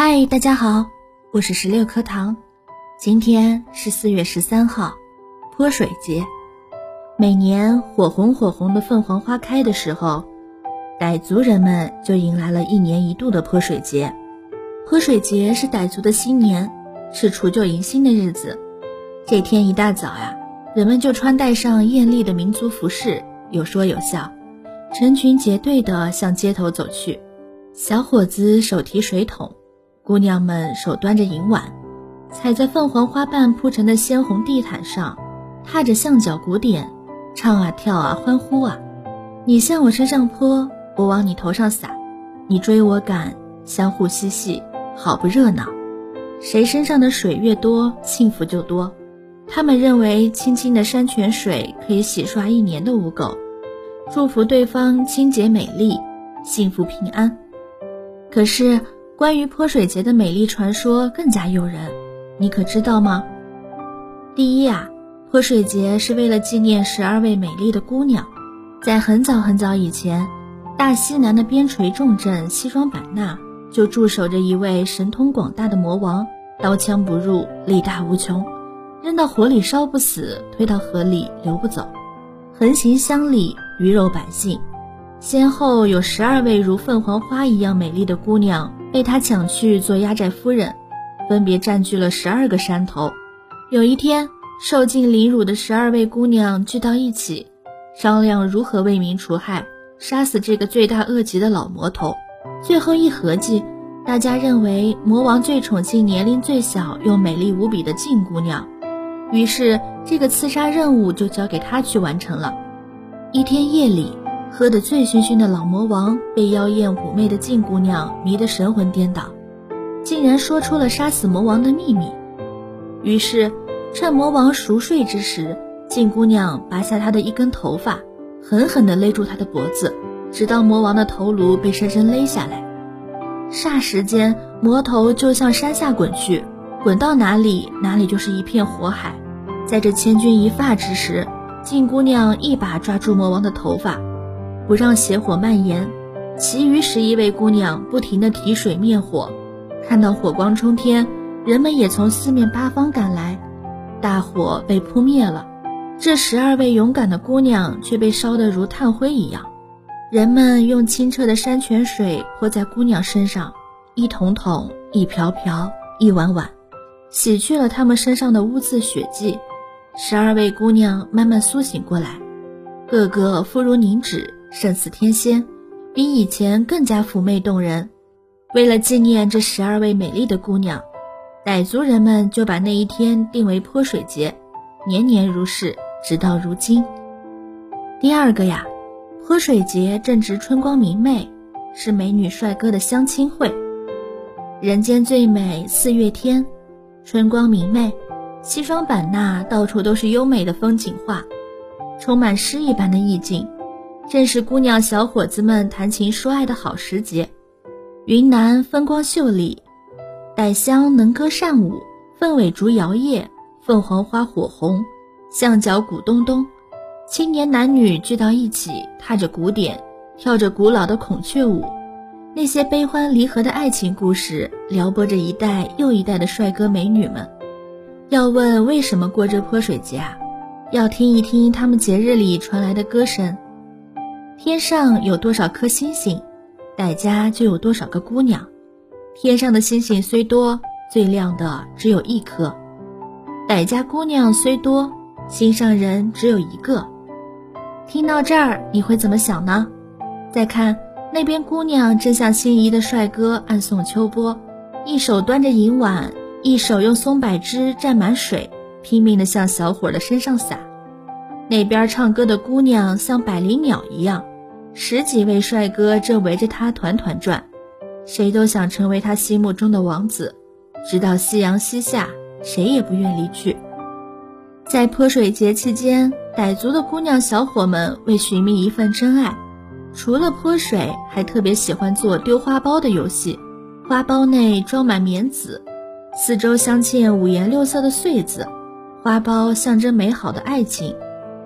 嗨，大家好，我是十六颗糖。今天是四月十三号，泼水节。每年火红火红的凤凰花开的时候，傣族人们就迎来了一年一度的泼水节。泼水节是傣族的新年，是除旧迎新的日子。这天一大早呀，人们就穿戴上艳丽的民族服饰，有说有笑，成群结队地向街头走去。小伙子手提水桶。姑娘们手端着银碗，踩在凤凰花瓣铺成的鲜红地毯上，踏着象脚鼓点，唱啊跳啊欢呼啊！你向我身上泼，我往你头上洒，你追我赶，相互嬉戏，好不热闹。谁身上的水越多，幸福就多。他们认为清清的山泉水可以洗刷一年的污垢，祝福对方清洁美丽，幸福平安。可是。关于泼水节的美丽传说更加诱人，你可知道吗？第一啊，泼水节是为了纪念十二位美丽的姑娘。在很早很早以前，大西南的边陲重镇西双版纳就驻守着一位神通广大的魔王，刀枪不入，力大无穷，扔到火里烧不死，推到河里流不走，横行乡里，鱼肉百姓。先后有十二位如凤凰花一样美丽的姑娘。被他抢去做压寨夫人，分别占据了十二个山头。有一天，受尽凌辱的十二位姑娘聚到一起，商量如何为民除害，杀死这个罪大恶极的老魔头。最后一合计，大家认为魔王最宠幸年龄最小又美丽无比的静姑娘，于是这个刺杀任务就交给他去完成了。一天夜里。喝得醉醺醺的老魔王被妖艳妩媚的静姑娘迷得神魂颠倒，竟然说出了杀死魔王的秘密。于是，趁魔王熟睡之时，静姑娘拔下他的一根头发，狠狠地勒住他的脖子，直到魔王的头颅被深深勒下来。霎时间，魔头就向山下滚去，滚到哪里，哪里就是一片火海。在这千钧一发之时，静姑娘一把抓住魔王的头发。不让邪火蔓延，其余十一位姑娘不停地提水灭火。看到火光冲天，人们也从四面八方赶来，大火被扑灭了。这十二位勇敢的姑娘却被烧得如炭灰一样。人们用清澈的山泉水泼在姑娘身上，一桶桶、一瓢瓢、一碗碗，洗去了她们身上的污渍血迹。十二位姑娘慢慢苏醒过来，个个肤如凝脂。胜似天仙，比以前更加妩媚动人。为了纪念这十二位美丽的姑娘，傣族人们就把那一天定为泼水节，年年如是，直到如今。第二个呀，泼水节正值春光明媚，是美女帅哥的相亲会。人间最美四月天，春光明媚，西双版纳到处都是优美的风景画，充满诗一般的意境。正是姑娘小伙子们谈情说爱的好时节。云南风光秀丽，傣乡能歌善舞，凤尾竹摇曳，凤凰花火红，象脚鼓咚咚。青年男女聚到一起，踏着鼓点，跳着古老的孔雀舞。那些悲欢离合的爱情故事，撩拨着一代又一代的帅哥美女们。要问为什么过这泼水节啊？要听一听他们节日里传来的歌声。天上有多少颗星星，傣家就有多少个姑娘。天上的星星虽多，最亮的只有一颗。傣家姑娘虽多，心上人只有一个。听到这儿，你会怎么想呢？再看那边，姑娘正向心仪的帅哥暗送秋波，一手端着银碗，一手用松柏枝蘸满水，拼命地向小伙的身上洒。那边唱歌的姑娘像百灵鸟一样，十几位帅哥正围着她团团转，谁都想成为她心目中的王子。直到夕阳西下，谁也不愿离去。在泼水节期间，傣族的姑娘小伙们为寻觅一份真爱，除了泼水，还特别喜欢做丢花苞的游戏。花苞内装满棉籽，四周镶嵌五颜六色的穗子，花苞象征美好的爱情。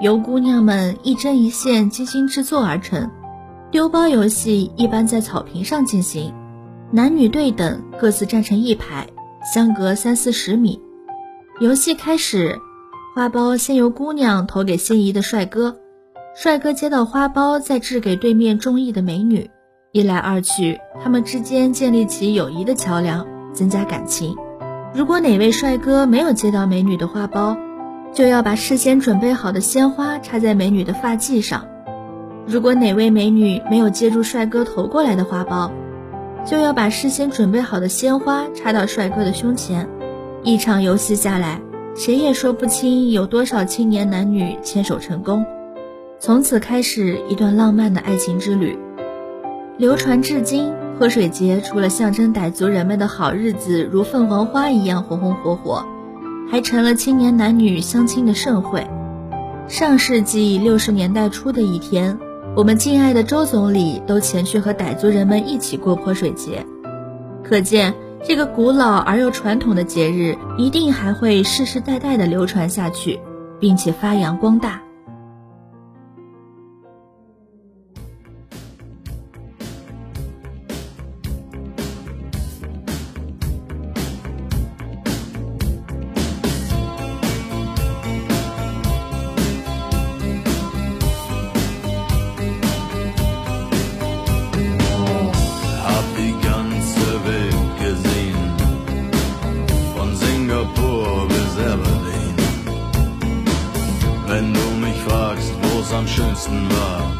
由姑娘们一针一线精心制作而成。丢包游戏一般在草坪上进行，男女对等，各自站成一排，相隔三四十米。游戏开始，花苞先由姑娘投给心仪的帅哥，帅哥接到花苞再掷给对面中意的美女。一来二去，他们之间建立起友谊的桥梁，增加感情。如果哪位帅哥没有接到美女的花苞，就要把事先准备好的鲜花插在美女的发髻上；如果哪位美女没有接住帅哥投过来的花苞，就要把事先准备好的鲜花插到帅哥的胸前。一场游戏下来，谁也说不清有多少青年男女牵手成功，从此开始一段浪漫的爱情之旅，流传至今。泼水节除了象征傣族人们的好日子如凤凰花一样红红火火，还成了青年男女相亲的盛会。上世纪六十年代初的一天，我们敬爱的周总理都前去和傣族人们一起过泼水节，可见这个古老而又传统的节日一定还会世世代代的流传下去，并且发扬光大。Am schönsten war,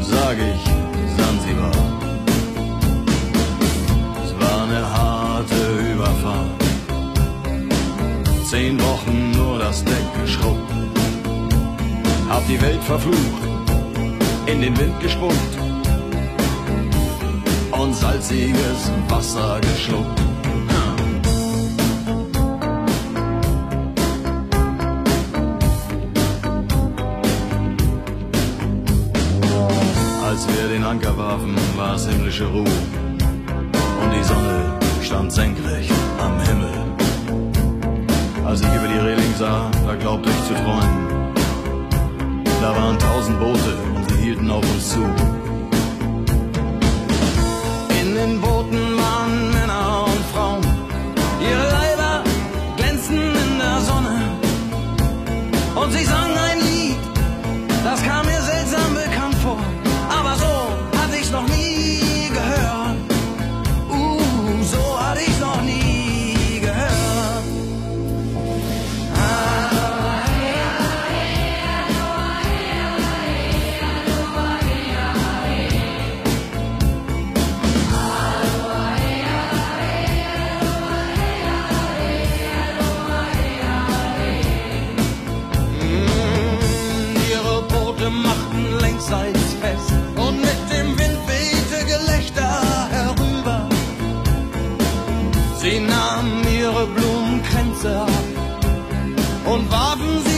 sag ich Sansibar. Es war eine harte Überfahrt, zehn Wochen nur das Deck geschrubbt, hab die Welt verflucht, in den Wind gespuckt und salziges Wasser geschluckt. Anker warfen, war es himmlische Ruhe. Und die Sonne stand senkrecht am Himmel. Als ich über die Reling sah, da glaubte ich zu träumen. Da waren tausend Boote und sie hielten auf uns zu. In den Booten waren Männer und Frauen. Ihre Leiber glänzten in der Sonne. Und sie sangen ein Lied, das kam Ab und warfen sie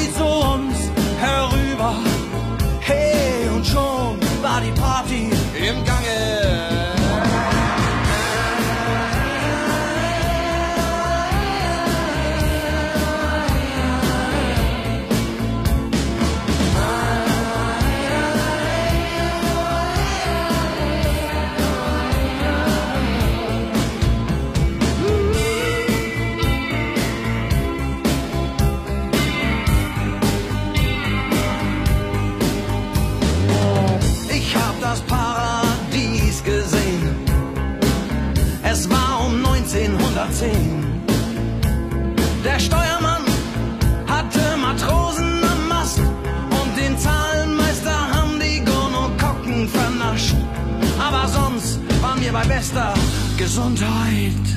Der Steuermann hatte Matrosen am Mast und den Zahlenmeister haben die Gonokokken vernascht. Aber sonst waren wir bei bester Gesundheit.